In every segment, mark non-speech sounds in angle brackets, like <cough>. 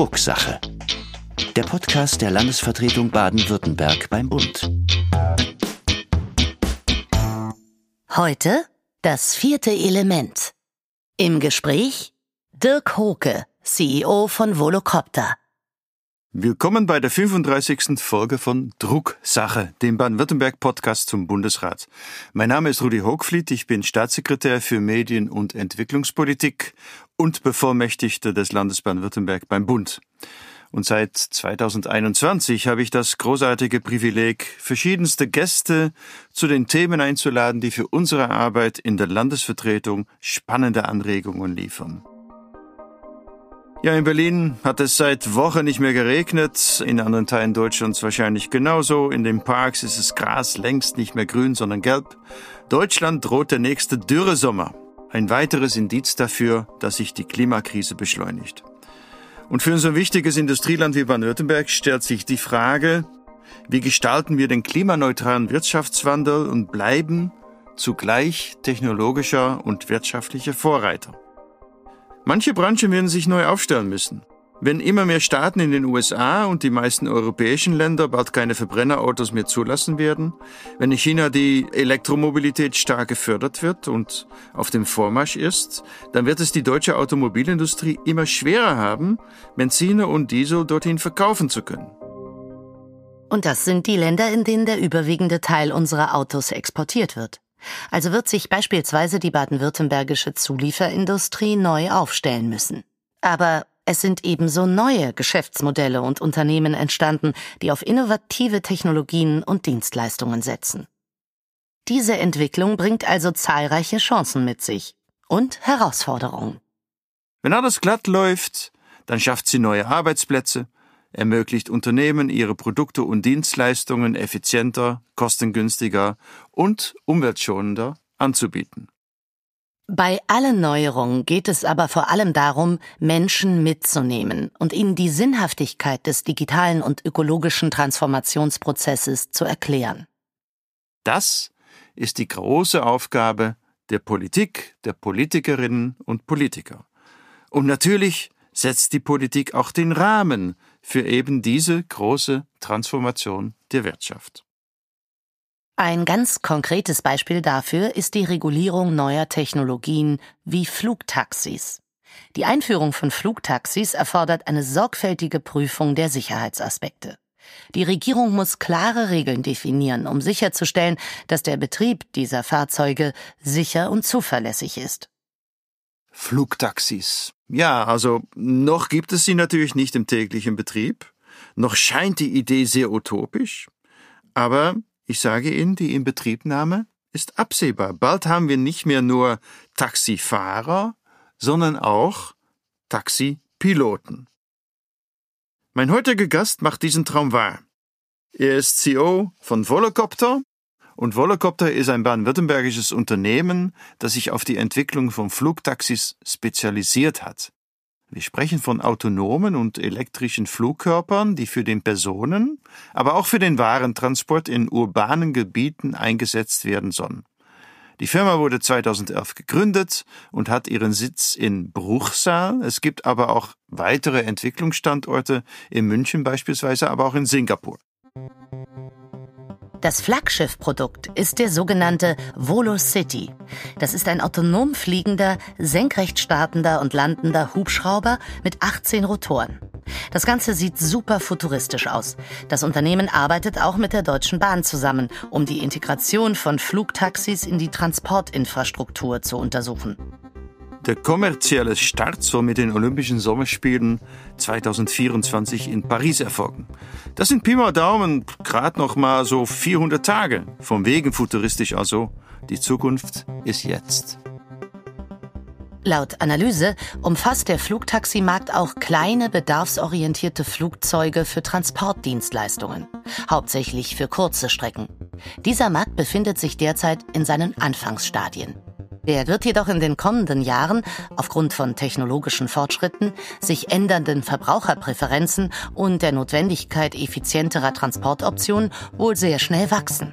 Drucksache. Der Podcast der Landesvertretung Baden-Württemberg beim Bund. Heute das vierte Element. Im Gespräch Dirk Hoke, CEO von Volocopter. Willkommen bei der 35. Folge von Drucksache, dem Baden-Württemberg-Podcast zum Bundesrat. Mein Name ist Rudi Hochfliet, ich bin Staatssekretär für Medien- und Entwicklungspolitik und Bevollmächtigter des Landes Baden-Württemberg beim Bund. Und seit 2021 habe ich das großartige Privileg, verschiedenste Gäste zu den Themen einzuladen, die für unsere Arbeit in der Landesvertretung spannende Anregungen liefern. Ja, in Berlin hat es seit Wochen nicht mehr geregnet, in anderen Teilen Deutschlands wahrscheinlich genauso. In den Parks ist das Gras längst nicht mehr grün, sondern gelb. Deutschland droht der nächste Dürresommer. Ein weiteres Indiz dafür, dass sich die Klimakrise beschleunigt. Und für unser wichtiges Industrieland wie Baden-Württemberg stellt sich die Frage, wie gestalten wir den klimaneutralen Wirtschaftswandel und bleiben zugleich technologischer und wirtschaftlicher Vorreiter? Manche Branchen werden sich neu aufstellen müssen. Wenn immer mehr Staaten in den USA und die meisten europäischen Länder bald keine Verbrennerautos mehr zulassen werden, wenn in China die Elektromobilität stark gefördert wird und auf dem Vormarsch ist, dann wird es die deutsche Automobilindustrie immer schwerer haben, Benziner und Diesel dorthin verkaufen zu können. Und das sind die Länder, in denen der überwiegende Teil unserer Autos exportiert wird. Also wird sich beispielsweise die baden-württembergische Zulieferindustrie neu aufstellen müssen. Aber es sind ebenso neue Geschäftsmodelle und Unternehmen entstanden, die auf innovative Technologien und Dienstleistungen setzen. Diese Entwicklung bringt also zahlreiche Chancen mit sich und Herausforderungen. Wenn alles glatt läuft, dann schafft sie neue Arbeitsplätze, ermöglicht Unternehmen, ihre Produkte und Dienstleistungen effizienter, kostengünstiger und umweltschonender anzubieten. Bei allen Neuerungen geht es aber vor allem darum, Menschen mitzunehmen und ihnen die Sinnhaftigkeit des digitalen und ökologischen Transformationsprozesses zu erklären. Das ist die große Aufgabe der Politik, der Politikerinnen und Politiker. Und natürlich setzt die Politik auch den Rahmen für eben diese große Transformation der Wirtschaft. Ein ganz konkretes Beispiel dafür ist die Regulierung neuer Technologien wie Flugtaxis. Die Einführung von Flugtaxis erfordert eine sorgfältige Prüfung der Sicherheitsaspekte. Die Regierung muss klare Regeln definieren, um sicherzustellen, dass der Betrieb dieser Fahrzeuge sicher und zuverlässig ist. Flugtaxis. Ja, also noch gibt es sie natürlich nicht im täglichen Betrieb. Noch scheint die Idee sehr utopisch. Aber ich sage Ihnen, die Inbetriebnahme ist absehbar. Bald haben wir nicht mehr nur Taxifahrer, sondern auch Taxipiloten. Mein heutiger Gast macht diesen Traum wahr. Er ist CEO von Volocopter und Volocopter ist ein baden-württembergisches Unternehmen, das sich auf die Entwicklung von Flugtaxis spezialisiert hat. Wir sprechen von autonomen und elektrischen Flugkörpern, die für den Personen, aber auch für den Warentransport in urbanen Gebieten eingesetzt werden sollen. Die Firma wurde 2011 gegründet und hat ihren Sitz in Bruchsal. Es gibt aber auch weitere Entwicklungsstandorte in München beispielsweise, aber auch in Singapur. Das Flaggschiffprodukt ist der sogenannte Volo City. Das ist ein autonom fliegender, senkrecht startender und landender Hubschrauber mit 18 Rotoren. Das Ganze sieht super futuristisch aus. Das Unternehmen arbeitet auch mit der Deutschen Bahn zusammen, um die Integration von Flugtaxis in die Transportinfrastruktur zu untersuchen. Der kommerzielle Start soll mit den Olympischen Sommerspielen 2024 in Paris erfolgen. Das sind Pi mal Daumen gerade noch mal so 400 Tage. Vom Wegen futuristisch also. Die Zukunft ist jetzt. Laut Analyse umfasst der Flugtaximarkt auch kleine bedarfsorientierte Flugzeuge für Transportdienstleistungen, hauptsächlich für kurze Strecken. Dieser Markt befindet sich derzeit in seinen Anfangsstadien. Der wird jedoch in den kommenden Jahren aufgrund von technologischen Fortschritten, sich ändernden Verbraucherpräferenzen und der Notwendigkeit effizienterer Transportoptionen wohl sehr schnell wachsen.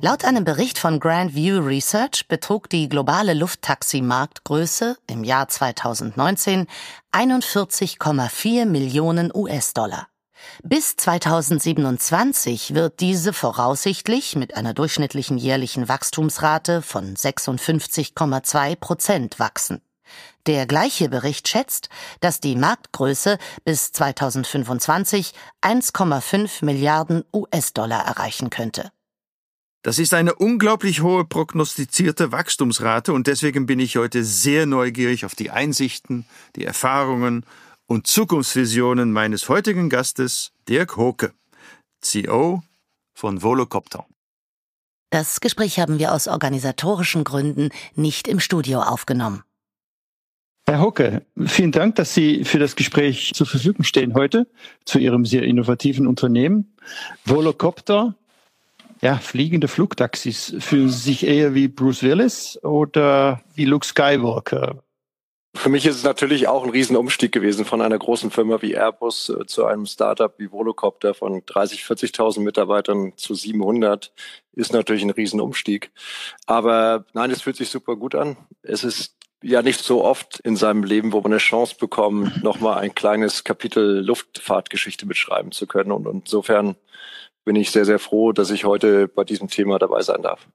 Laut einem Bericht von Grand View Research betrug die globale Lufttaxi-Marktgröße im Jahr 2019 41,4 Millionen US-Dollar. Bis 2027 wird diese voraussichtlich mit einer durchschnittlichen jährlichen Wachstumsrate von 56,2 Prozent wachsen. Der gleiche Bericht schätzt, dass die Marktgröße bis 2025 1,5 Milliarden US-Dollar erreichen könnte. Das ist eine unglaublich hohe prognostizierte Wachstumsrate und deswegen bin ich heute sehr neugierig auf die Einsichten, die Erfahrungen und Zukunftsvisionen meines heutigen Gastes, Dirk Hoke, CEO von Volocopter. Das Gespräch haben wir aus organisatorischen Gründen nicht im Studio aufgenommen. Herr Hocke, vielen Dank, dass Sie für das Gespräch zur Verfügung stehen heute zu Ihrem sehr innovativen Unternehmen. Volocopter ja, fliegende Flugtaxis fühlen Sie sich eher wie Bruce Willis oder wie Luke Skywalker? Für mich ist es natürlich auch ein Riesenumstieg gewesen von einer großen Firma wie Airbus äh, zu einem Startup wie Volocopter von 30, 40.000 Mitarbeitern zu 700 ist natürlich ein Riesenumstieg. Aber nein, es fühlt sich super gut an. Es ist ja nicht so oft in seinem Leben, wo man eine Chance bekommt, <laughs> nochmal ein kleines Kapitel Luftfahrtgeschichte mitschreiben zu können. Und insofern bin ich sehr, sehr froh, dass ich heute bei diesem Thema dabei sein darf.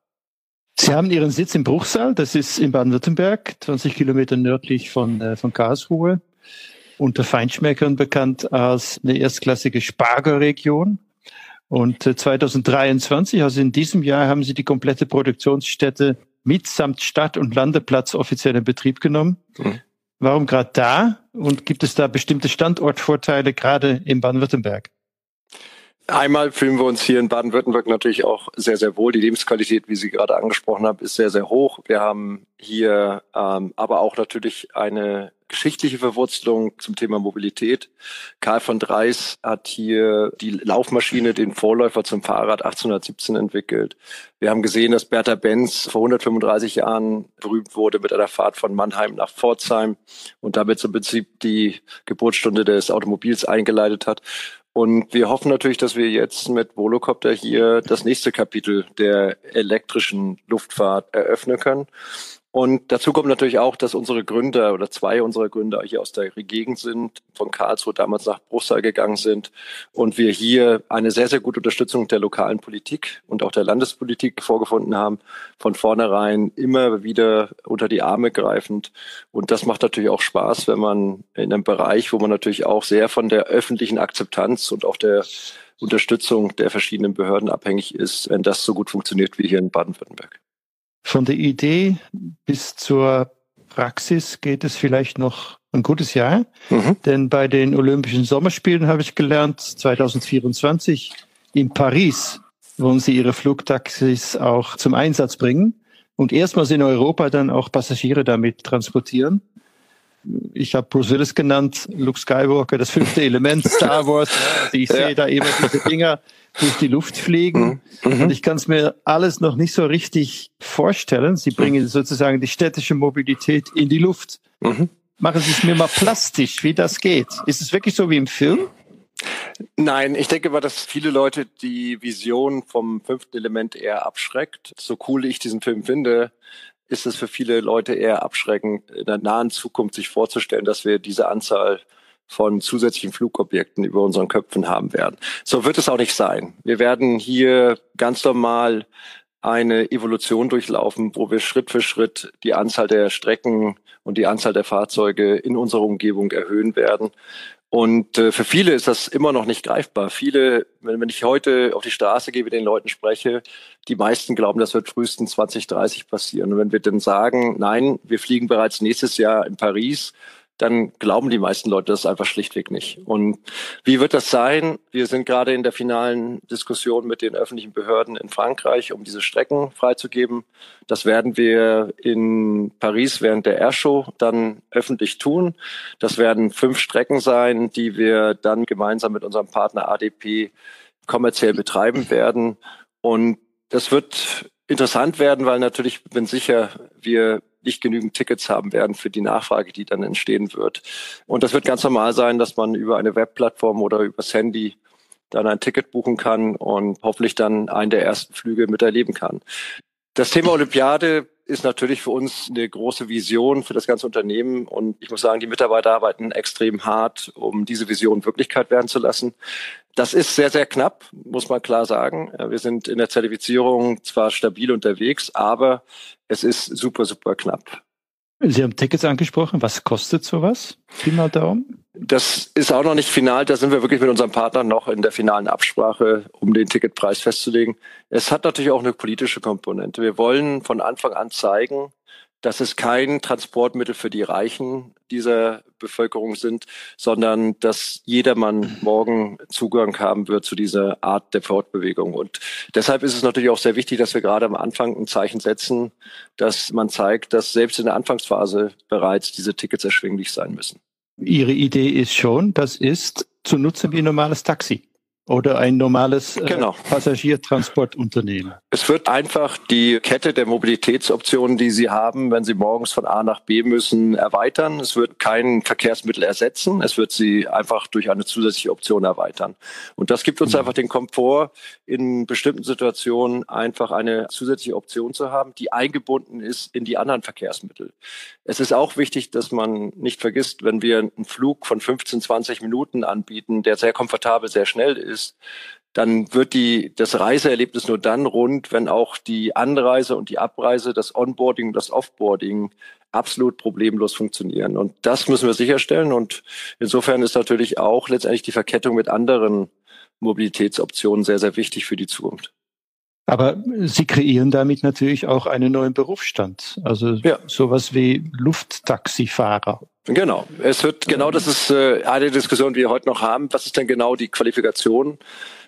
Sie haben Ihren Sitz in Bruchsal, das ist in Baden-Württemberg, 20 Kilometer nördlich von, äh, von Karlsruhe, unter Feinschmeckern bekannt als eine erstklassige Spargelregion. Und 2023, äh, also in diesem Jahr, haben Sie die komplette Produktionsstätte mitsamt Stadt- und Landeplatz offiziell in Betrieb genommen. Mhm. Warum gerade da? Und gibt es da bestimmte Standortvorteile gerade in Baden-Württemberg? Einmal fühlen wir uns hier in Baden-Württemberg natürlich auch sehr, sehr wohl. Die Lebensqualität, wie Sie gerade angesprochen haben, ist sehr, sehr hoch. Wir haben hier ähm, aber auch natürlich eine geschichtliche Verwurzelung zum Thema Mobilität. Karl von Dreis hat hier die Laufmaschine, den Vorläufer zum Fahrrad 1817 entwickelt. Wir haben gesehen, dass Bertha Benz vor 135 Jahren berühmt wurde mit einer Fahrt von Mannheim nach Pforzheim und damit zum Prinzip die Geburtsstunde des Automobils eingeleitet hat. Und wir hoffen natürlich, dass wir jetzt mit Volocopter hier das nächste Kapitel der elektrischen Luftfahrt eröffnen können. Und dazu kommt natürlich auch, dass unsere Gründer oder zwei unserer Gründer hier aus der Gegend sind, von Karlsruhe damals nach Bruchsal gegangen sind und wir hier eine sehr, sehr gute Unterstützung der lokalen Politik und auch der Landespolitik vorgefunden haben, von vornherein immer wieder unter die Arme greifend. Und das macht natürlich auch Spaß, wenn man in einem Bereich, wo man natürlich auch sehr von der öffentlichen Akzeptanz und auch der Unterstützung der verschiedenen Behörden abhängig ist, wenn das so gut funktioniert wie hier in Baden-Württemberg. Von der Idee bis zur Praxis geht es vielleicht noch ein gutes Jahr. Mhm. Denn bei den Olympischen Sommerspielen habe ich gelernt, 2024 in Paris wollen sie ihre Flugtaxis auch zum Einsatz bringen und erstmals in Europa dann auch Passagiere damit transportieren. Ich habe Bruce Willis genannt, Luke Skywalker, das fünfte Element, Star Wars. <laughs> Ich sehe da immer diese Dinger durch die Luft fliegen. Mhm. mhm. Und ich kann es mir alles noch nicht so richtig vorstellen. Sie bringen sozusagen die städtische Mobilität in die Luft. Mhm. Machen Sie es mir mal plastisch, wie das geht. Ist es wirklich so wie im Film? Nein, ich denke mal, dass viele Leute die Vision vom fünften Element eher abschreckt. So cool ich diesen Film finde, ist es für viele Leute eher abschreckend, in der nahen Zukunft sich vorzustellen, dass wir diese Anzahl von zusätzlichen Flugobjekten über unseren Köpfen haben werden. So wird es auch nicht sein. Wir werden hier ganz normal eine Evolution durchlaufen, wo wir Schritt für Schritt die Anzahl der Strecken und die Anzahl der Fahrzeuge in unserer Umgebung erhöhen werden. Und äh, für viele ist das immer noch nicht greifbar. Viele, wenn, wenn ich heute auf die Straße gehe, mit den Leuten spreche, die meisten glauben, das wird frühestens 2030 passieren. Und wenn wir dann sagen, nein, wir fliegen bereits nächstes Jahr in Paris, dann glauben die meisten Leute das einfach schlichtweg nicht. Und wie wird das sein? Wir sind gerade in der finalen Diskussion mit den öffentlichen Behörden in Frankreich, um diese Strecken freizugeben. Das werden wir in Paris während der Airshow dann öffentlich tun. Das werden fünf Strecken sein, die wir dann gemeinsam mit unserem Partner ADP kommerziell betreiben werden. Und das wird interessant werden, weil natürlich bin sicher, wir nicht genügend Tickets haben werden für die Nachfrage, die dann entstehen wird. Und das wird ganz normal sein, dass man über eine Webplattform oder übers Handy dann ein Ticket buchen kann und hoffentlich dann einen der ersten Flüge miterleben kann. Das Thema Olympiade ist natürlich für uns eine große Vision für das ganze Unternehmen. Und ich muss sagen, die Mitarbeiter arbeiten extrem hart, um diese Vision Wirklichkeit werden zu lassen. Das ist sehr, sehr knapp, muss man klar sagen. Wir sind in der Zertifizierung zwar stabil unterwegs, aber es ist super, super knapp. Sie haben Tickets angesprochen. Was kostet sowas? Pi mal Daumen? Das ist auch noch nicht final. Da sind wir wirklich mit unserem Partner noch in der finalen Absprache, um den Ticketpreis festzulegen. Es hat natürlich auch eine politische Komponente. Wir wollen von Anfang an zeigen, dass es kein Transportmittel für die Reichen dieser Bevölkerung sind, sondern dass jedermann morgen Zugang haben wird zu dieser Art der Fortbewegung. Und deshalb ist es natürlich auch sehr wichtig, dass wir gerade am Anfang ein Zeichen setzen, dass man zeigt, dass selbst in der Anfangsphase bereits diese Tickets erschwinglich sein müssen. Ihre Idee ist schon, das ist zu nutzen wie ein normales Taxi oder ein normales äh, genau. Passagiertransportunternehmen. Es wird einfach die Kette der Mobilitätsoptionen, die Sie haben, wenn Sie morgens von A nach B müssen, erweitern. Es wird kein Verkehrsmittel ersetzen. Es wird sie einfach durch eine zusätzliche Option erweitern. Und das gibt uns mhm. einfach den Komfort, in bestimmten Situationen einfach eine zusätzliche Option zu haben, die eingebunden ist in die anderen Verkehrsmittel. Es ist auch wichtig, dass man nicht vergisst, wenn wir einen Flug von 15, 20 Minuten anbieten, der sehr komfortabel, sehr schnell ist, dann wird die, das Reiseerlebnis nur dann rund, wenn auch die Anreise und die Abreise, das Onboarding und das Offboarding absolut problemlos funktionieren. Und das müssen wir sicherstellen. Und insofern ist natürlich auch letztendlich die Verkettung mit anderen Mobilitätsoptionen sehr, sehr wichtig für die Zukunft. Aber Sie kreieren damit natürlich auch einen neuen Berufsstand. Also ja. sowas wie Lufttaxifahrer. Genau. Es wird genau das ist äh, eine Diskussion, die wir heute noch haben. Was ist denn genau die Qualifikation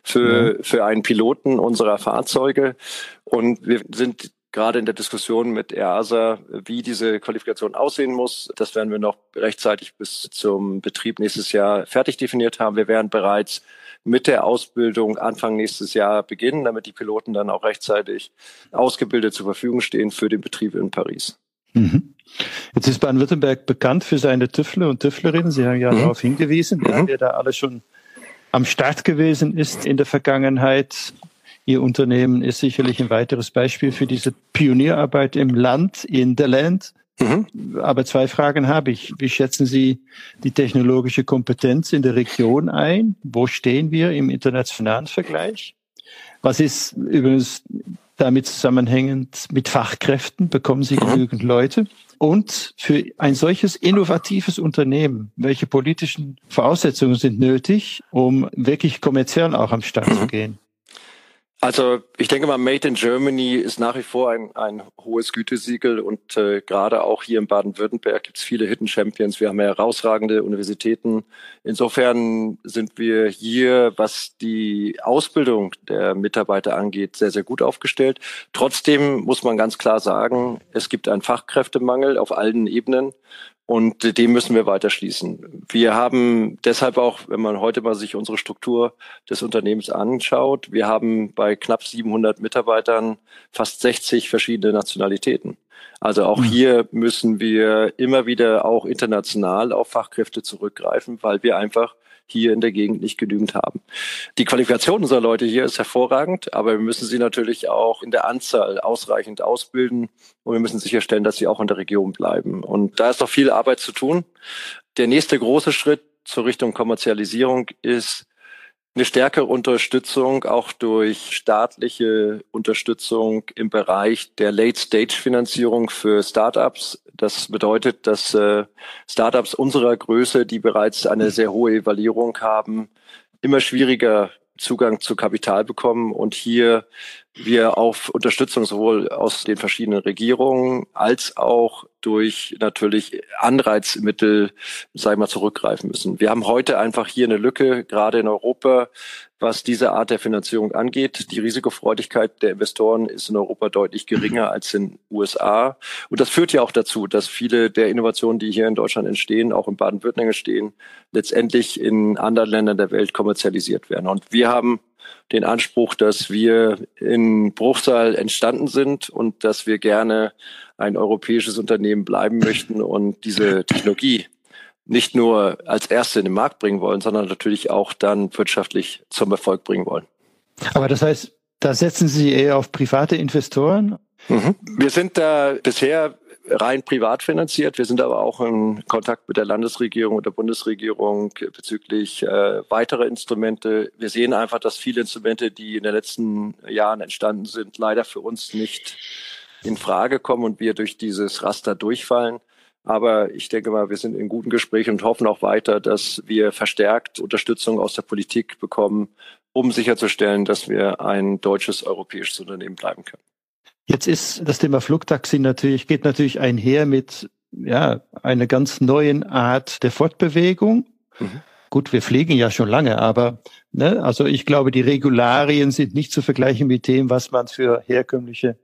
für, ja. für einen Piloten unserer Fahrzeuge? Und wir sind gerade in der Diskussion mit EASA, wie diese Qualifikation aussehen muss. Das werden wir noch rechtzeitig bis zum Betrieb nächstes Jahr fertig definiert haben. Wir werden bereits mit der Ausbildung Anfang nächstes Jahr beginnen, damit die Piloten dann auch rechtzeitig ausgebildet zur Verfügung stehen für den Betrieb in Paris. Mhm. Jetzt ist Baden-Württemberg bekannt für seine Tüffler und Tüfflerinnen. Sie haben ja mhm. darauf hingewiesen, mhm. wer da alles schon am Start gewesen ist in der Vergangenheit. Ihr Unternehmen ist sicherlich ein weiteres Beispiel für diese Pionierarbeit im Land, in der Land. Mhm. Aber zwei Fragen habe ich. Wie schätzen Sie die technologische Kompetenz in der Region ein? Wo stehen wir im internationalen Vergleich? Was ist übrigens damit zusammenhängend mit Fachkräften? Bekommen Sie mhm. genügend Leute? Und für ein solches innovatives Unternehmen, welche politischen Voraussetzungen sind nötig, um wirklich kommerziell auch am Start zu mhm. gehen? Also ich denke mal, Made in Germany ist nach wie vor ein, ein hohes Gütesiegel und äh, gerade auch hier in Baden-Württemberg gibt es viele Hidden Champions. Wir haben ja herausragende Universitäten. Insofern sind wir hier, was die Ausbildung der Mitarbeiter angeht, sehr, sehr gut aufgestellt. Trotzdem muss man ganz klar sagen, es gibt einen Fachkräftemangel auf allen Ebenen. Und dem müssen wir weiter schließen. Wir haben deshalb auch, wenn man heute mal sich unsere Struktur des Unternehmens anschaut, wir haben bei knapp 700 Mitarbeitern fast 60 verschiedene Nationalitäten. Also auch mhm. hier müssen wir immer wieder auch international auf Fachkräfte zurückgreifen, weil wir einfach hier in der Gegend nicht genügend haben. Die Qualifikation unserer Leute hier ist hervorragend, aber wir müssen sie natürlich auch in der Anzahl ausreichend ausbilden und wir müssen sicherstellen, dass sie auch in der Region bleiben. Und da ist noch viel Arbeit zu tun. Der nächste große Schritt zur Richtung Kommerzialisierung ist, eine stärkere Unterstützung auch durch staatliche Unterstützung im Bereich der Late-Stage-Finanzierung für Startups. Das bedeutet, dass äh, Startups unserer Größe, die bereits eine sehr hohe Evaluierung haben, immer schwieriger Zugang zu Kapital bekommen und hier wir auf Unterstützung sowohl aus den verschiedenen Regierungen als auch durch natürlich Anreizmittel, sag ich mal, zurückgreifen müssen. Wir haben heute einfach hier eine Lücke, gerade in Europa, was diese Art der Finanzierung angeht. Die Risikofreudigkeit der Investoren ist in Europa deutlich geringer als in den USA. Und das führt ja auch dazu, dass viele der Innovationen, die hier in Deutschland entstehen, auch in Baden-Württemberg entstehen, letztendlich in anderen Ländern der Welt kommerzialisiert werden. Und wir haben den Anspruch, dass wir in Bruchsal entstanden sind und dass wir gerne ein europäisches Unternehmen bleiben möchten und diese Technologie nicht nur als Erste in den Markt bringen wollen, sondern natürlich auch dann wirtschaftlich zum Erfolg bringen wollen. Aber das heißt, da setzen Sie eher auf private Investoren? Mhm. Wir sind da bisher rein privat finanziert. Wir sind aber auch in Kontakt mit der Landesregierung und der Bundesregierung bezüglich äh, weiterer Instrumente. Wir sehen einfach, dass viele Instrumente, die in den letzten Jahren entstanden sind, leider für uns nicht in Frage kommen und wir durch dieses Raster durchfallen. Aber ich denke mal, wir sind in guten Gesprächen und hoffen auch weiter, dass wir verstärkt Unterstützung aus der Politik bekommen, um sicherzustellen, dass wir ein deutsches europäisches Unternehmen bleiben können. Jetzt ist das Thema Flugtaxi natürlich, geht natürlich einher mit ja, einer ganz neuen Art der Fortbewegung. Mhm. Gut, wir fliegen ja schon lange, aber ne, also ich glaube, die Regularien sind nicht zu vergleichen mit dem, was man für herkömmliche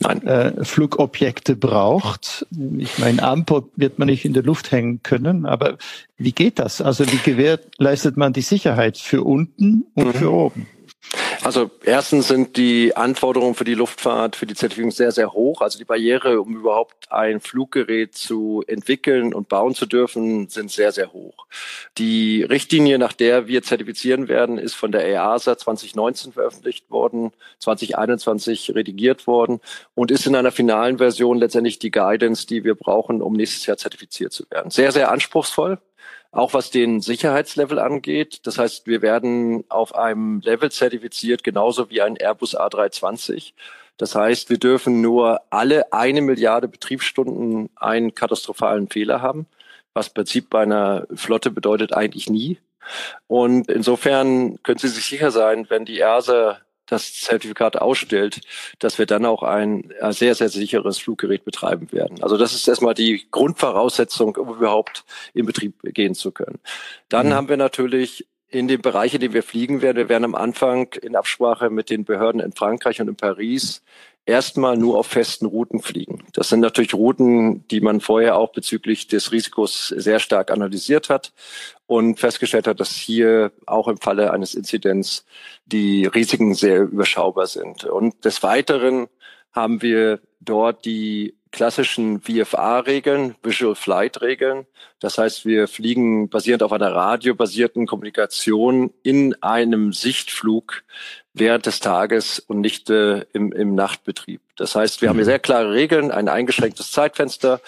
äh, Flugobjekte braucht. Ich meine, Ampel wird man nicht in der Luft hängen können, aber wie geht das? Also wie gewährleistet man die Sicherheit für unten und mhm. für oben? Also erstens sind die Anforderungen für die Luftfahrt, für die Zertifizierung sehr, sehr hoch. Also die Barriere, um überhaupt ein Fluggerät zu entwickeln und bauen zu dürfen, sind sehr, sehr hoch. Die Richtlinie, nach der wir zertifizieren werden, ist von der EASA 2019 veröffentlicht worden, 2021 redigiert worden und ist in einer finalen Version letztendlich die Guidance, die wir brauchen, um nächstes Jahr zertifiziert zu werden. Sehr, sehr anspruchsvoll auch was den Sicherheitslevel angeht. Das heißt, wir werden auf einem Level zertifiziert, genauso wie ein Airbus A320. Das heißt, wir dürfen nur alle eine Milliarde Betriebsstunden einen katastrophalen Fehler haben, was im Prinzip bei einer Flotte bedeutet eigentlich nie. Und insofern können Sie sich sicher sein, wenn die ERSA das Zertifikat ausstellt, dass wir dann auch ein sehr, sehr sicheres Fluggerät betreiben werden. Also das ist erstmal die Grundvoraussetzung, um überhaupt in Betrieb gehen zu können. Dann mhm. haben wir natürlich in dem Bereich, in dem wir fliegen werden, wir werden am Anfang in Absprache mit den Behörden in Frankreich und in Paris erstmal nur auf festen Routen fliegen. Das sind natürlich Routen, die man vorher auch bezüglich des Risikos sehr stark analysiert hat und festgestellt hat, dass hier auch im Falle eines Inzidents die Risiken sehr überschaubar sind. Und des Weiteren haben wir dort die klassischen VFA-Regeln, Visual Flight-Regeln. Das heißt, wir fliegen basierend auf einer radiobasierten Kommunikation in einem Sichtflug während des Tages und nicht äh, im, im Nachtbetrieb. Das heißt, wir haben hier mhm. sehr klare Regeln, ein eingeschränktes Zeitfenster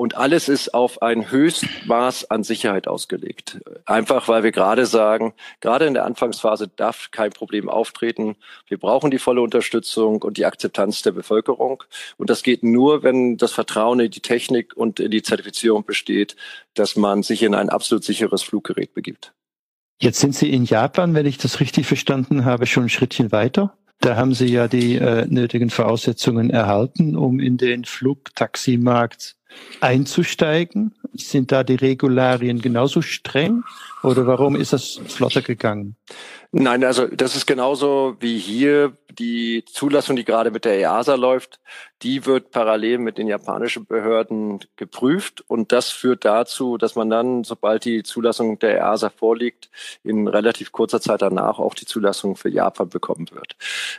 und alles ist auf ein Höchstmaß an Sicherheit ausgelegt. Einfach weil wir gerade sagen, gerade in der Anfangsphase darf kein Problem auftreten. Wir brauchen die volle Unterstützung und die Akzeptanz der Bevölkerung. Und das geht nur, wenn das Vertrauen in die Technik und in die Zertifizierung besteht, dass man sich in ein absolut sicheres Fluggerät begibt. Jetzt sind Sie in Japan, wenn ich das richtig verstanden habe, schon ein Schrittchen weiter. Da haben Sie ja die äh, nötigen Voraussetzungen erhalten, um in den Flugtaximarkt einzusteigen. Sind da die Regularien genauso streng oder warum ist das flotter gegangen? Nein, also das ist genauso wie hier die Zulassung, die gerade mit der EASA läuft, die wird parallel mit den japanischen Behörden geprüft und das führt dazu, dass man dann, sobald die Zulassung der EASA vorliegt, in relativ kurzer Zeit danach auch die Zulassung für Japan bekommen wird.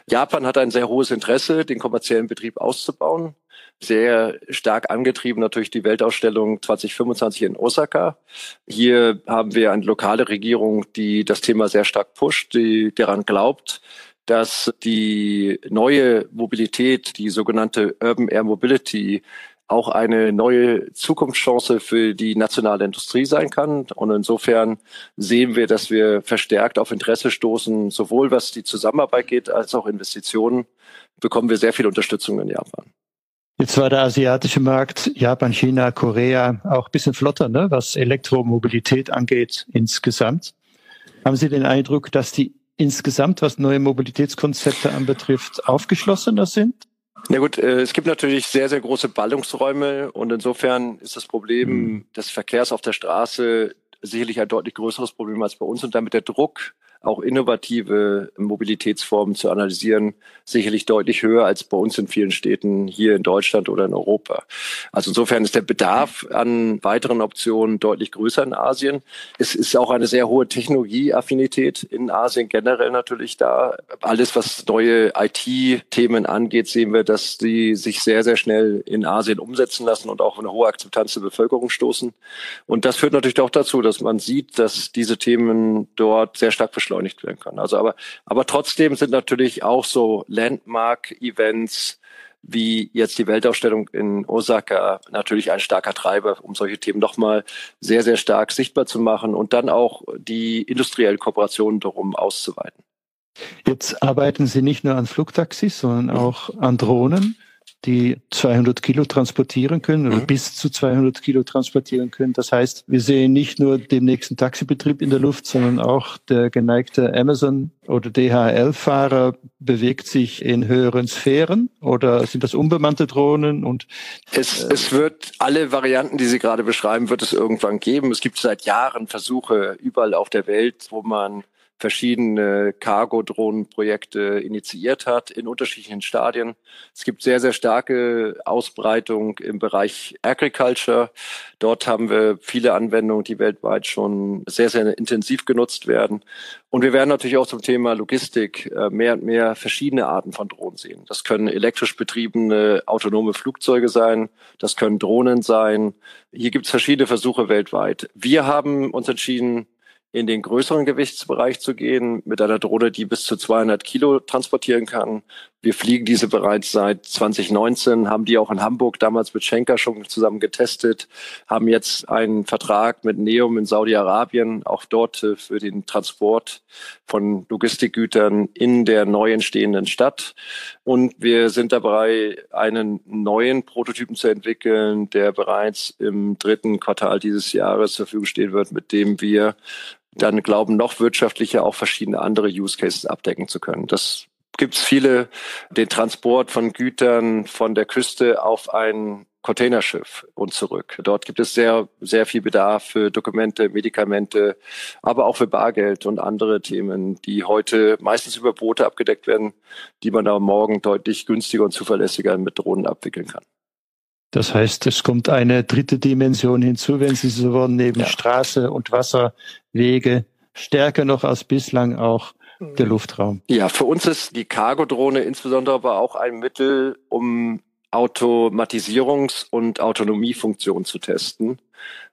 Japan hat ein sehr hohes Interesse, den kommerziellen Betrieb auszubauen sehr stark angetrieben natürlich die Weltausstellung 2025 in Osaka. Hier haben wir eine lokale Regierung, die das Thema sehr stark pusht, die daran glaubt, dass die neue Mobilität, die sogenannte Urban Air Mobility, auch eine neue Zukunftschance für die nationale Industrie sein kann. Und insofern sehen wir, dass wir verstärkt auf Interesse stoßen, sowohl was die Zusammenarbeit geht, als auch Investitionen, bekommen wir sehr viel Unterstützung in Japan. Jetzt war der asiatische Markt, Japan, China, Korea, auch ein bisschen flotter, ne, was Elektromobilität angeht insgesamt. Haben Sie den Eindruck, dass die insgesamt, was neue Mobilitätskonzepte anbetrifft, aufgeschlossener sind? Na gut, äh, es gibt natürlich sehr, sehr große Ballungsräume und insofern ist das Problem hm. des Verkehrs auf der Straße sicherlich ein deutlich größeres Problem als bei uns und damit der Druck auch innovative Mobilitätsformen zu analysieren, sicherlich deutlich höher als bei uns in vielen Städten hier in Deutschland oder in Europa. Also insofern ist der Bedarf an weiteren Optionen deutlich größer in Asien. Es ist auch eine sehr hohe Technologieaffinität in Asien generell natürlich da. Alles, was neue IT-Themen angeht, sehen wir, dass die sich sehr, sehr schnell in Asien umsetzen lassen und auch eine hohe Akzeptanz der Bevölkerung stoßen. Und das führt natürlich auch dazu, dass man sieht, dass diese Themen dort sehr stark beschleunigt werden können. Also aber, aber trotzdem sind natürlich auch so Landmark-Events wie jetzt die Weltausstellung in Osaka natürlich ein starker Treiber, um solche Themen nochmal sehr, sehr stark sichtbar zu machen und dann auch die industriellen Kooperationen darum auszuweiten. Jetzt arbeiten Sie nicht nur an Flugtaxis, sondern auch an Drohnen die 200 Kilo transportieren können oder mhm. bis zu 200 Kilo transportieren können. Das heißt, wir sehen nicht nur den nächsten Taxibetrieb in der Luft, sondern auch der geneigte Amazon oder DHL-Fahrer bewegt sich in höheren Sphären oder sind das unbemannte Drohnen und es, äh, es wird alle Varianten, die Sie gerade beschreiben, wird es irgendwann geben. Es gibt seit Jahren Versuche überall auf der Welt, wo man verschiedene Cargo-Drohnen-Projekte initiiert hat in unterschiedlichen Stadien. Es gibt sehr, sehr starke Ausbreitung im Bereich Agriculture. Dort haben wir viele Anwendungen, die weltweit schon sehr, sehr intensiv genutzt werden. Und wir werden natürlich auch zum Thema Logistik äh, mehr und mehr verschiedene Arten von Drohnen sehen. Das können elektrisch betriebene autonome Flugzeuge sein, das können Drohnen sein. Hier gibt es verschiedene Versuche weltweit. Wir haben uns entschieden, in den größeren Gewichtsbereich zu gehen, mit einer Drohne, die bis zu 200 Kilo transportieren kann. Wir fliegen diese bereits seit 2019, haben die auch in Hamburg damals mit Schenker schon zusammen getestet, haben jetzt einen Vertrag mit Neum in Saudi-Arabien, auch dort äh, für den Transport von Logistikgütern in der neu entstehenden Stadt. Und wir sind dabei, einen neuen Prototypen zu entwickeln, der bereits im dritten Quartal dieses Jahres zur Verfügung stehen wird, mit dem wir dann glauben, noch wirtschaftlicher auch verschiedene andere Use Cases abdecken zu können. Das gibt es viele, den Transport von Gütern von der Küste auf ein Containerschiff und zurück. Dort gibt es sehr, sehr viel Bedarf für Dokumente, Medikamente, aber auch für Bargeld und andere Themen, die heute meistens über Boote abgedeckt werden, die man aber morgen deutlich günstiger und zuverlässiger mit Drohnen abwickeln kann. Das heißt, es kommt eine dritte Dimension hinzu, wenn Sie so wollen, neben ja. Straße und Wasserwege stärker noch als bislang auch der Luftraum. Ja, für uns ist die Cargo-Drohne insbesondere aber auch ein Mittel, um Automatisierungs- und Autonomiefunktionen zu testen,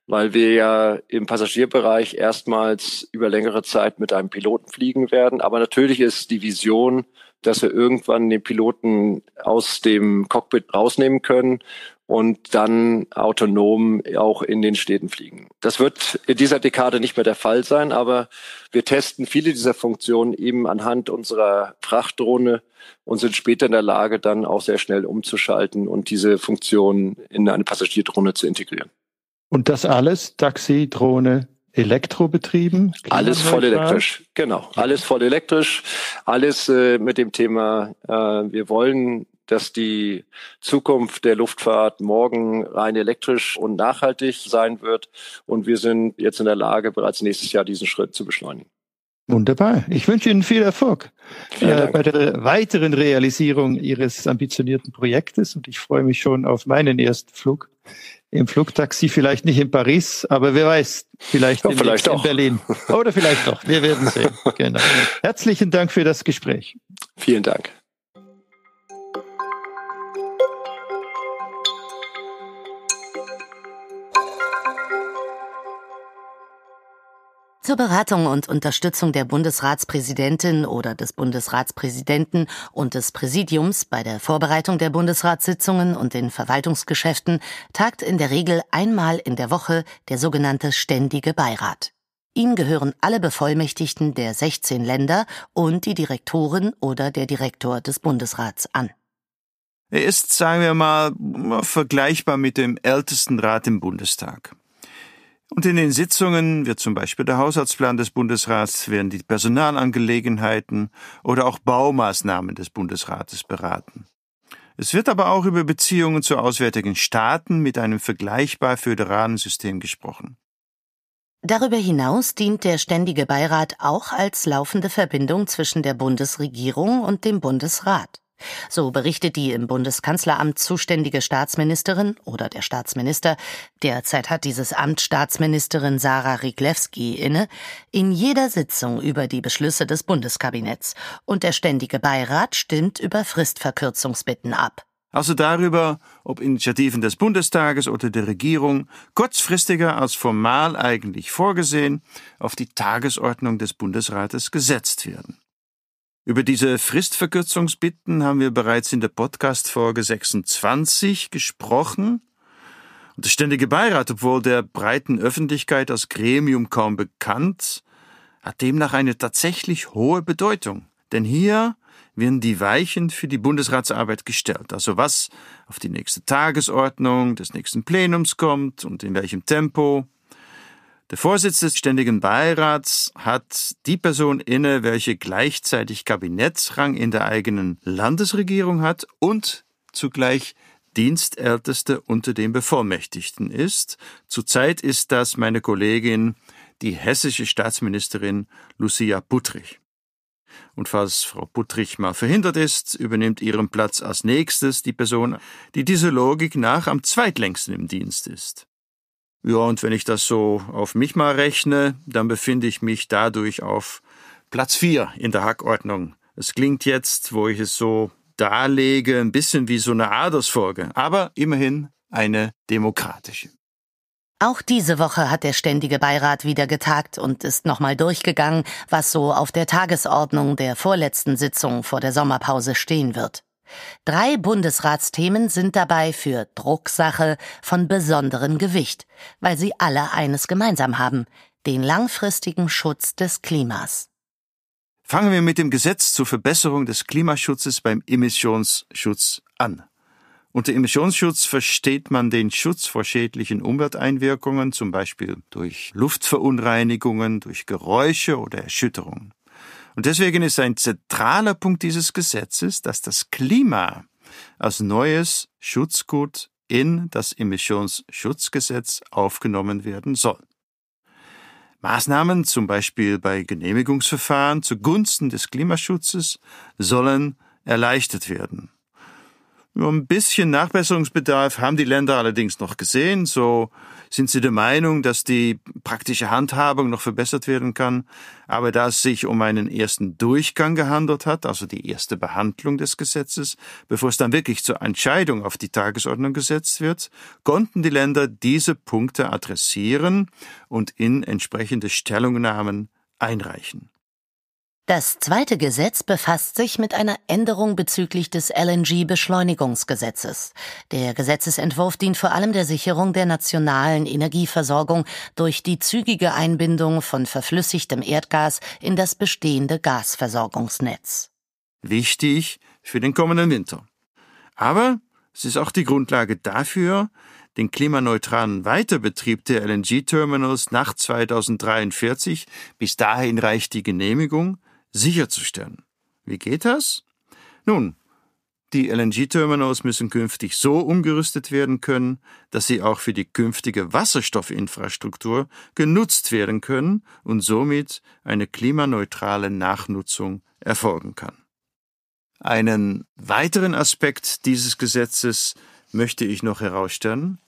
weil wir ja im Passagierbereich erstmals über längere Zeit mit einem Piloten fliegen werden. Aber natürlich ist die Vision, dass wir irgendwann den Piloten aus dem Cockpit rausnehmen können und dann autonom auch in den Städten fliegen. Das wird in dieser Dekade nicht mehr der Fall sein, aber wir testen viele dieser Funktionen eben anhand unserer Frachtdrohne und sind später in der Lage, dann auch sehr schnell umzuschalten und diese Funktion in eine Passagierdrohne zu integrieren. Und das alles, Taxi, Drohne, elektrobetrieben? Alles voll elektrisch, genau. Alles voll elektrisch, alles äh, mit dem Thema, äh, wir wollen dass die Zukunft der Luftfahrt morgen rein elektrisch und nachhaltig sein wird. Und wir sind jetzt in der Lage, bereits nächstes Jahr diesen Schritt zu beschleunigen. Wunderbar. Ich wünsche Ihnen viel Erfolg äh, bei der weiteren Realisierung Ihres ambitionierten Projektes und ich freue mich schon auf meinen ersten Flug im Flugtaxi, vielleicht nicht in Paris, aber wer weiß, vielleicht, ja, vielleicht in Berlin. Oder vielleicht doch. Wir werden sehen. <laughs> Genau. Herzlichen Dank für das Gespräch. Vielen Dank. Zur Beratung und Unterstützung der Bundesratspräsidentin oder des Bundesratspräsidenten und des Präsidiums bei der Vorbereitung der Bundesratssitzungen und den Verwaltungsgeschäften tagt in der Regel einmal in der Woche der sogenannte Ständige Beirat. Ihm gehören alle Bevollmächtigten der 16 Länder und die Direktoren oder der Direktor des Bundesrats an. Er ist, sagen wir mal, vergleichbar mit dem ältesten Rat im Bundestag. Und in den Sitzungen wird zum Beispiel der Haushaltsplan des Bundesrats, werden die Personalangelegenheiten oder auch Baumaßnahmen des Bundesrates beraten. Es wird aber auch über Beziehungen zu auswärtigen Staaten mit einem vergleichbar föderalen System gesprochen. Darüber hinaus dient der Ständige Beirat auch als laufende Verbindung zwischen der Bundesregierung und dem Bundesrat. So berichtet die im Bundeskanzleramt zuständige Staatsministerin oder der Staatsminister, derzeit hat dieses Amt Staatsministerin Sarah Riglewski inne, in jeder Sitzung über die Beschlüsse des Bundeskabinetts und der Ständige Beirat stimmt über Fristverkürzungsbitten ab. Also darüber, ob Initiativen des Bundestages oder der Regierung kurzfristiger als formal eigentlich vorgesehen auf die Tagesordnung des Bundesrates gesetzt werden. Über diese Fristverkürzungsbitten haben wir bereits in der Podcast-Folge 26 gesprochen. Und der Ständige Beirat, obwohl der breiten Öffentlichkeit als Gremium kaum bekannt, hat demnach eine tatsächlich hohe Bedeutung. Denn hier werden die Weichen für die Bundesratsarbeit gestellt. Also was auf die nächste Tagesordnung des nächsten Plenums kommt und in welchem Tempo. Der Vorsitz des Ständigen Beirats hat die Person inne, welche gleichzeitig Kabinettsrang in der eigenen Landesregierung hat und zugleich Dienstälteste unter den Bevollmächtigten ist. Zurzeit ist das meine Kollegin, die hessische Staatsministerin Lucia Puttrich. Und falls Frau Puttrich mal verhindert ist, übernimmt ihren Platz als nächstes die Person, die dieser Logik nach am zweitlängsten im Dienst ist. Ja, und wenn ich das so auf mich mal rechne, dann befinde ich mich dadurch auf Platz vier in der Hackordnung. Es klingt jetzt, wo ich es so darlege, ein bisschen wie so eine Adersfolge, aber immerhin eine demokratische. Auch diese Woche hat der Ständige Beirat wieder getagt und ist nochmal durchgegangen, was so auf der Tagesordnung der vorletzten Sitzung vor der Sommerpause stehen wird. Drei Bundesratsthemen sind dabei für Drucksache von besonderem Gewicht, weil sie alle eines gemeinsam haben, den langfristigen Schutz des Klimas. Fangen wir mit dem Gesetz zur Verbesserung des Klimaschutzes beim Emissionsschutz an. Unter Emissionsschutz versteht man den Schutz vor schädlichen Umwelteinwirkungen, zum Beispiel durch Luftverunreinigungen, durch Geräusche oder Erschütterungen. Und deswegen ist ein zentraler Punkt dieses Gesetzes, dass das Klima als neues Schutzgut in das Emissionsschutzgesetz aufgenommen werden soll. Maßnahmen, zum Beispiel bei Genehmigungsverfahren zugunsten des Klimaschutzes, sollen erleichtert werden. Ein bisschen Nachbesserungsbedarf haben die Länder allerdings noch gesehen. So sind sie der Meinung, dass die praktische Handhabung noch verbessert werden kann. Aber da es sich um einen ersten Durchgang gehandelt hat, also die erste Behandlung des Gesetzes, bevor es dann wirklich zur Entscheidung auf die Tagesordnung gesetzt wird, konnten die Länder diese Punkte adressieren und in entsprechende Stellungnahmen einreichen. Das zweite Gesetz befasst sich mit einer Änderung bezüglich des LNG-Beschleunigungsgesetzes. Der Gesetzesentwurf dient vor allem der Sicherung der nationalen Energieversorgung durch die zügige Einbindung von verflüssigtem Erdgas in das bestehende Gasversorgungsnetz. Wichtig für den kommenden Winter. Aber es ist auch die Grundlage dafür, den klimaneutralen Weiterbetrieb der LNG-Terminals nach 2043, bis dahin reicht die Genehmigung, sicherzustellen. Wie geht das? Nun, die LNG-Terminals müssen künftig so umgerüstet werden können, dass sie auch für die künftige Wasserstoffinfrastruktur genutzt werden können und somit eine klimaneutrale Nachnutzung erfolgen kann. Einen weiteren Aspekt dieses Gesetzes möchte ich noch herausstellen,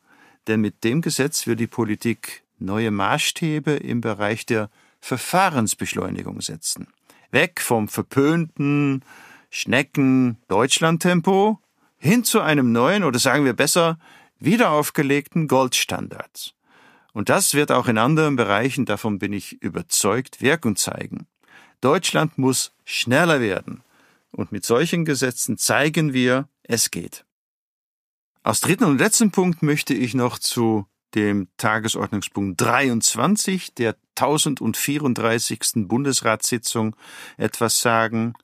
denn mit dem Gesetz wird die Politik neue Maßstäbe im Bereich der Verfahrensbeschleunigung setzen. Weg vom verpönten Schnecken-Deutschland-Tempo hin zu einem neuen oder sagen wir besser wiederaufgelegten Goldstandard. Und das wird auch in anderen Bereichen, davon bin ich überzeugt, Wirkung zeigen. Deutschland muss schneller werden. Und mit solchen Gesetzen zeigen wir, es geht. Als dritten und letzten Punkt möchte ich noch zu dem Tagesordnungspunkt 23 der 1034. Bundesratssitzung etwas sagen,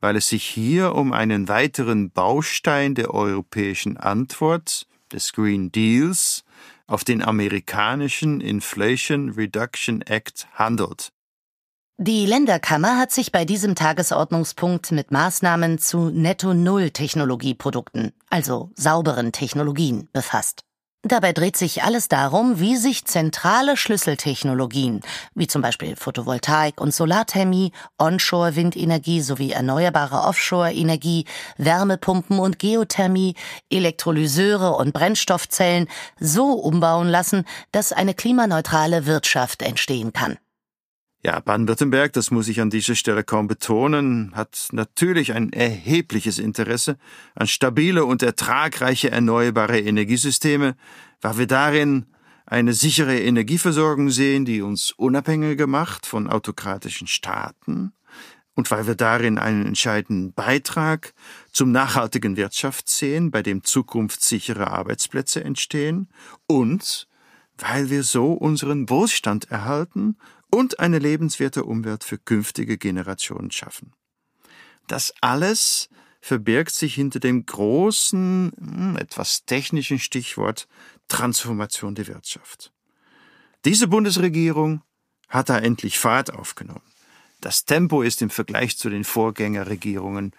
weil es sich hier um einen weiteren Baustein der europäischen Antwort des Green Deals auf den amerikanischen Inflation Reduction Act handelt. Die Länderkammer hat sich bei diesem Tagesordnungspunkt mit Maßnahmen zu Netto-Null-Technologieprodukten, also sauberen Technologien, befasst. Dabei dreht sich alles darum, wie sich zentrale Schlüsseltechnologien, wie zum Beispiel Photovoltaik und Solarthermie, Onshore-Windenergie sowie erneuerbare Offshore-Energie, Wärmepumpen und Geothermie, Elektrolyseure und Brennstoffzellen so umbauen lassen, dass eine klimaneutrale Wirtschaft entstehen kann. Ja, Baden-Württemberg, das muss ich an dieser Stelle kaum betonen, hat natürlich ein erhebliches Interesse an stabile und ertragreiche erneuerbare Energiesysteme, weil wir darin eine sichere Energieversorgung sehen, die uns unabhängiger macht von autokratischen Staaten und weil wir darin einen entscheidenden Beitrag zum nachhaltigen Wirtschaft sehen, bei dem zukunftssichere Arbeitsplätze entstehen und weil wir so unseren Wohlstand erhalten und eine lebenswerte Umwelt für künftige Generationen schaffen. Das alles verbirgt sich hinter dem großen, hm, etwas technischen Stichwort Transformation der Wirtschaft. Diese Bundesregierung hat da endlich Fahrt aufgenommen. Das Tempo ist im Vergleich zu den Vorgängerregierungen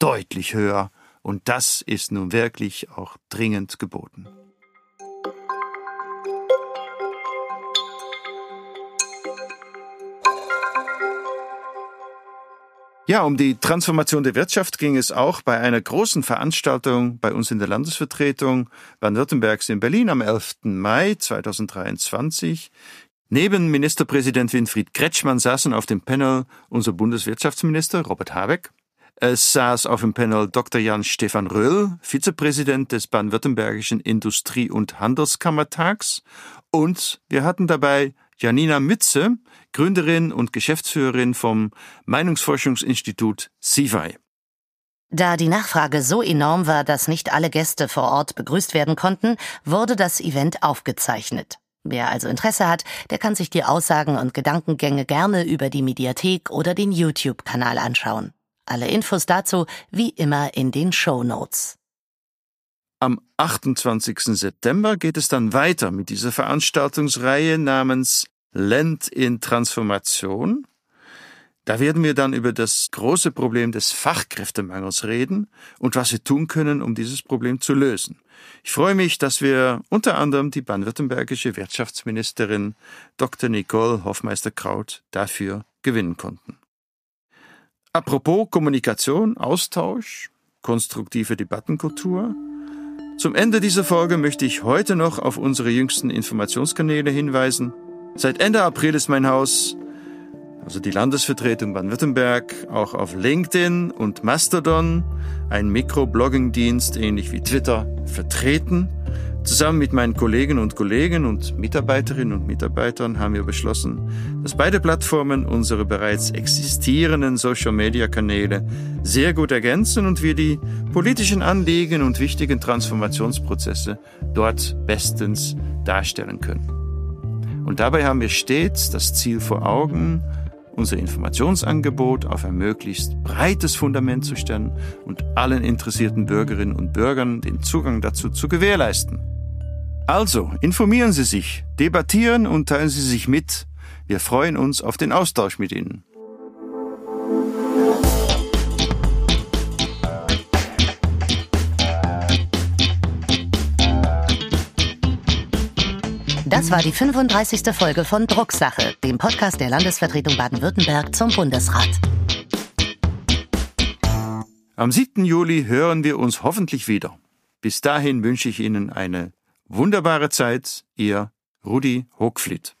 deutlich höher und das ist nun wirklich auch dringend geboten. Ja, um die Transformation der Wirtschaft ging es auch bei einer großen Veranstaltung bei uns in der Landesvertretung Baden-Württembergs in Berlin am 11. Mai 2023. Neben Ministerpräsident Winfried Kretschmann saßen auf dem Panel unser Bundeswirtschaftsminister Robert Habeck. Es saß auf dem Panel Dr. Jan Stefan Röll, Vizepräsident des baden-württembergischen Industrie- und Handelskammertags. Und wir hatten dabei Janina Mütze, Gründerin und Geschäftsführerin vom Meinungsforschungsinstitut CIVI. Da die Nachfrage so enorm war, dass nicht alle Gäste vor Ort begrüßt werden konnten, wurde das Event aufgezeichnet. Wer also Interesse hat, der kann sich die Aussagen und Gedankengänge gerne über die Mediathek oder den YouTube-Kanal anschauen. Alle Infos dazu wie immer in den Show Notes. Am 28. September geht es dann weiter mit dieser Veranstaltungsreihe namens Land in Transformation. Da werden wir dann über das große Problem des Fachkräftemangels reden und was wir tun können, um dieses Problem zu lösen. Ich freue mich, dass wir unter anderem die baden-württembergische Wirtschaftsministerin Dr. Nicole Hofmeister-Kraut dafür gewinnen konnten. Apropos Kommunikation, Austausch, konstruktive Debattenkultur, zum Ende dieser Folge möchte ich heute noch auf unsere jüngsten Informationskanäle hinweisen. Seit Ende April ist mein Haus, also die Landesvertretung Baden-Württemberg, auch auf LinkedIn und Mastodon, ein Mikroblogging-Dienst ähnlich wie Twitter, vertreten. Zusammen mit meinen Kollegen und Kollegen und Mitarbeiterinnen und Mitarbeitern haben wir beschlossen, dass beide Plattformen unsere bereits existierenden Social-Media-Kanäle sehr gut ergänzen und wir die politischen Anliegen und wichtigen Transformationsprozesse dort bestens darstellen können. Und dabei haben wir stets das Ziel vor Augen, unser Informationsangebot auf ein möglichst breites Fundament zu stellen und allen interessierten Bürgerinnen und Bürgern den Zugang dazu zu gewährleisten. Also, informieren Sie sich, debattieren und teilen Sie sich mit. Wir freuen uns auf den Austausch mit Ihnen. Das war die 35. Folge von Drucksache, dem Podcast der Landesvertretung Baden-Württemberg zum Bundesrat. Am 7. Juli hören wir uns hoffentlich wieder. Bis dahin wünsche ich Ihnen eine Wunderbare Zeit, Ihr Rudi Hochfliet.